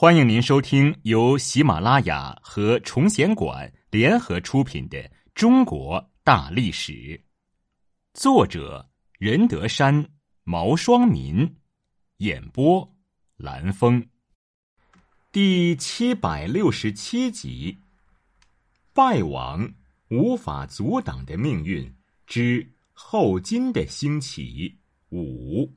欢迎您收听由喜马拉雅和崇贤馆联合出品的《中国大历史》，作者任德山、毛双民，演播蓝峰，第七百六十七集：败亡无法阻挡的命运之后金的兴起。五。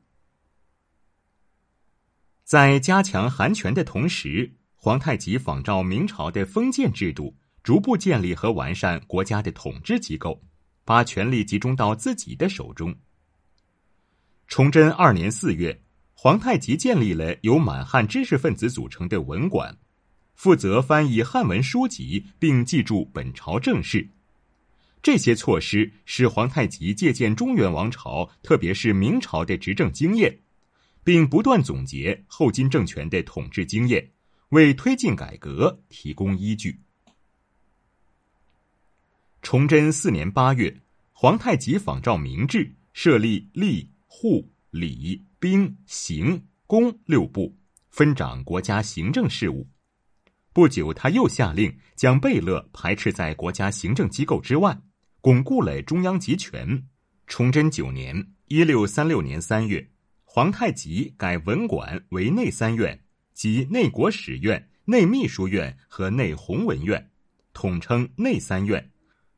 在加强韩权的同时，皇太极仿照明朝的封建制度，逐步建立和完善国家的统治机构，把权力集中到自己的手中。崇祯二年四月，皇太极建立了由满汉知识分子组成的文馆，负责翻译汉文书籍并记注本朝政事。这些措施使皇太极借鉴中原王朝，特别是明朝的执政经验。并不断总结后金政权的统治经验，为推进改革提供依据。崇祯四年八月，皇太极仿照明制，设立吏、户、礼、兵、刑、工六部，分掌国家行政事务。不久，他又下令将贝勒排斥在国家行政机构之外，巩固了中央集权。崇祯九年（一六三六年三月）。皇太极改文馆为内三院，即内国史院、内秘书院和内弘文院，统称内三院，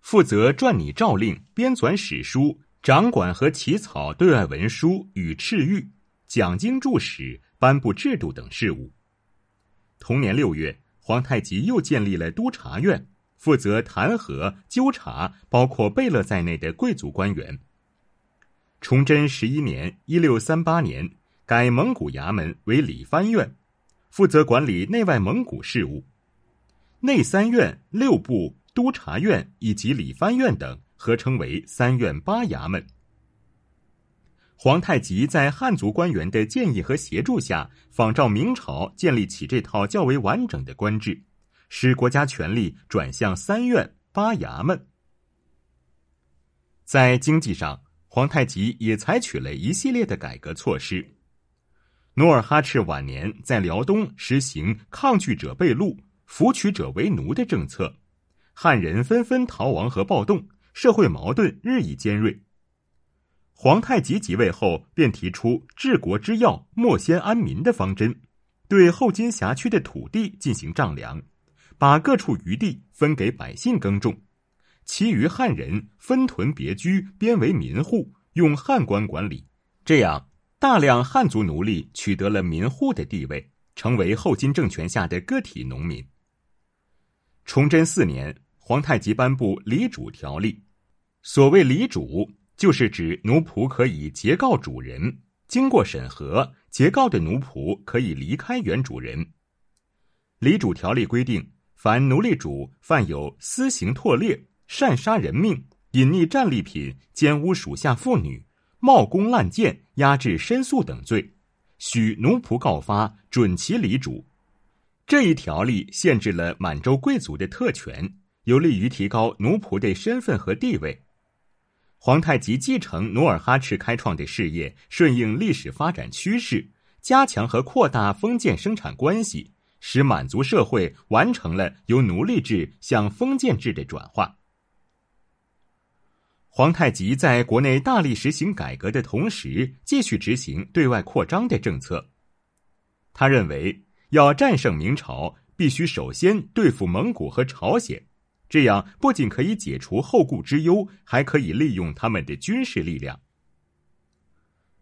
负责撰拟诏令、编纂史书、掌管和起草对外文书与敕谕、讲经注史、颁布制度等事务。同年六月，皇太极又建立了督察院，负责弹劾、纠察包括贝勒在内的贵族官员。崇祯十一年（一六三八年），改蒙古衙门为理藩院，负责管理内外蒙古事务。内三院、六部、督察院以及理藩院等合称为三院八衙门。皇太极在汉族官员的建议和协助下，仿照明朝建立起这套较为完整的官制，使国家权力转向三院八衙门。在经济上。皇太极也采取了一系列的改革措施。努尔哈赤晚年在辽东实行抗拒者被戮、俘取者为奴的政策，汉人纷纷逃亡和暴动，社会矛盾日益尖锐。皇太极即位后，便提出治国之要莫先安民的方针，对后金辖区的土地进行丈量，把各处余地分给百姓耕种。其余汉人分屯别居，编为民户，用汉官管理。这样，大量汉族奴隶取得了民户的地位，成为后金政权下的个体农民。崇祯四年，皇太极颁布离主条例。所谓离主，就是指奴仆可以结告主人，经过审核，结告的奴仆可以离开原主人。离主条例规定，凡奴隶主犯有私刑拓猎。擅杀人命、隐匿战利品、奸污属下妇女、冒功滥谏、压制申诉等罪，许奴仆告发，准其离主。这一条例限制了满洲贵族的特权，有利于提高奴仆的身份和地位。皇太极继承努尔哈赤开创的事业，顺应历史发展趋势，加强和扩大封建生产关系，使满族社会完成了由奴隶制向封建制的转化。皇太极在国内大力实行改革的同时，继续执行对外扩张的政策。他认为，要战胜明朝，必须首先对付蒙古和朝鲜，这样不仅可以解除后顾之忧，还可以利用他们的军事力量。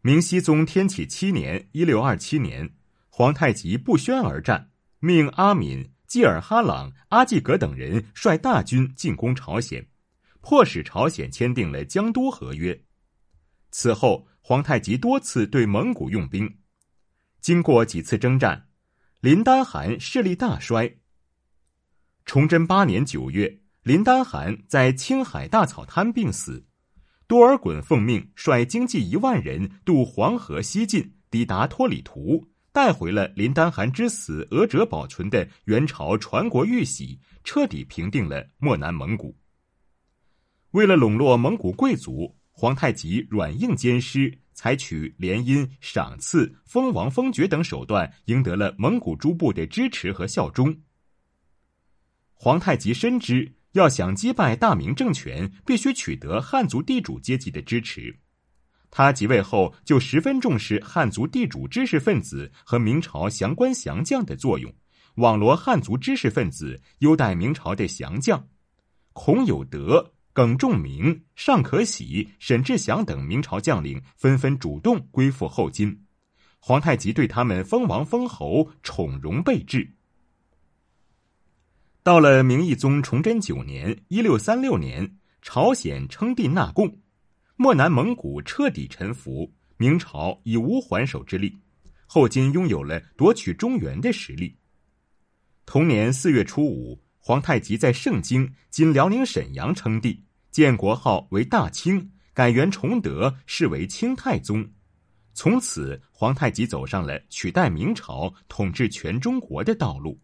明熹宗天启七年（一六二七年），皇太极不宣而战，命阿敏、济尔哈朗、阿济格等人率大军进攻朝鲜。迫使朝鲜签订了江都合约。此后，皇太极多次对蒙古用兵。经过几次征战，林丹汗势力大衰。崇祯八年九月，林丹汗在青海大草滩病死。多尔衮奉命率精骑一万人渡黄河西进，抵达托里图，带回了林丹汗之死额折保存的元朝传国玉玺，彻底平定了漠南蒙古。为了笼络蒙古贵族，皇太极软硬兼施，采取联姻、赏赐、封王封爵等手段，赢得了蒙古诸部的支持和效忠。皇太极深知，要想击败大明政权，必须取得汉族地主阶级的支持。他即位后，就十分重视汉族地主知识分子和明朝降官降将的作用，网罗汉族知识分子，优待明朝的降将。孔有德、耿仲明、尚可喜、沈志祥等明朝将领纷纷主动归附后金，皇太极对他们封王封侯，宠荣备至。到了明义宗崇祯九年（一六三六年），朝鲜称帝纳贡，漠南蒙古彻底臣服，明朝已无还手之力。后金拥有了夺取中原的实力。同年四月初五，皇太极在盛京（今辽宁沈阳）称帝，建国号为大清，改元崇德，是为清太宗。从此，皇太极走上了取代明朝统治全中国的道路。